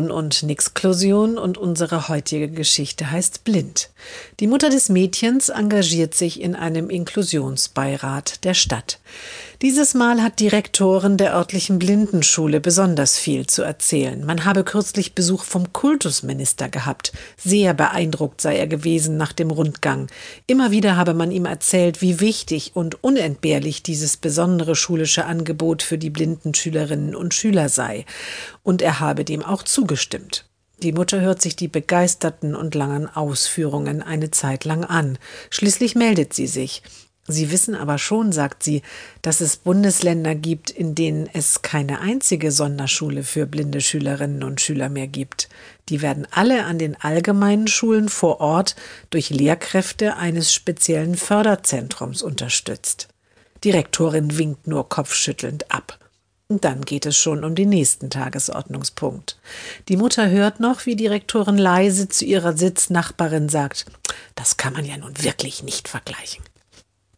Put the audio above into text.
Inklusion und Nixklusion und unsere heutige Geschichte heißt Blind. Die Mutter des Mädchens engagiert sich in einem Inklusionsbeirat der Stadt. Dieses Mal hat die Rektorin der örtlichen Blindenschule besonders viel zu erzählen. Man habe kürzlich Besuch vom Kultusminister gehabt. Sehr beeindruckt sei er gewesen nach dem Rundgang. Immer wieder habe man ihm erzählt, wie wichtig und unentbehrlich dieses besondere schulische Angebot für die blinden Schülerinnen und Schüler sei. Und er habe dem auch zugestimmt. Die Mutter hört sich die begeisterten und langen Ausführungen eine Zeit lang an. Schließlich meldet sie sich. Sie wissen aber schon, sagt sie, dass es Bundesländer gibt, in denen es keine einzige Sonderschule für blinde Schülerinnen und Schüler mehr gibt. Die werden alle an den allgemeinen Schulen vor Ort durch Lehrkräfte eines speziellen Förderzentrums unterstützt. Die Rektorin winkt nur kopfschüttelnd ab. Dann geht es schon um den nächsten Tagesordnungspunkt. Die Mutter hört noch, wie die Rektorin leise zu ihrer Sitznachbarin sagt, das kann man ja nun wirklich nicht vergleichen.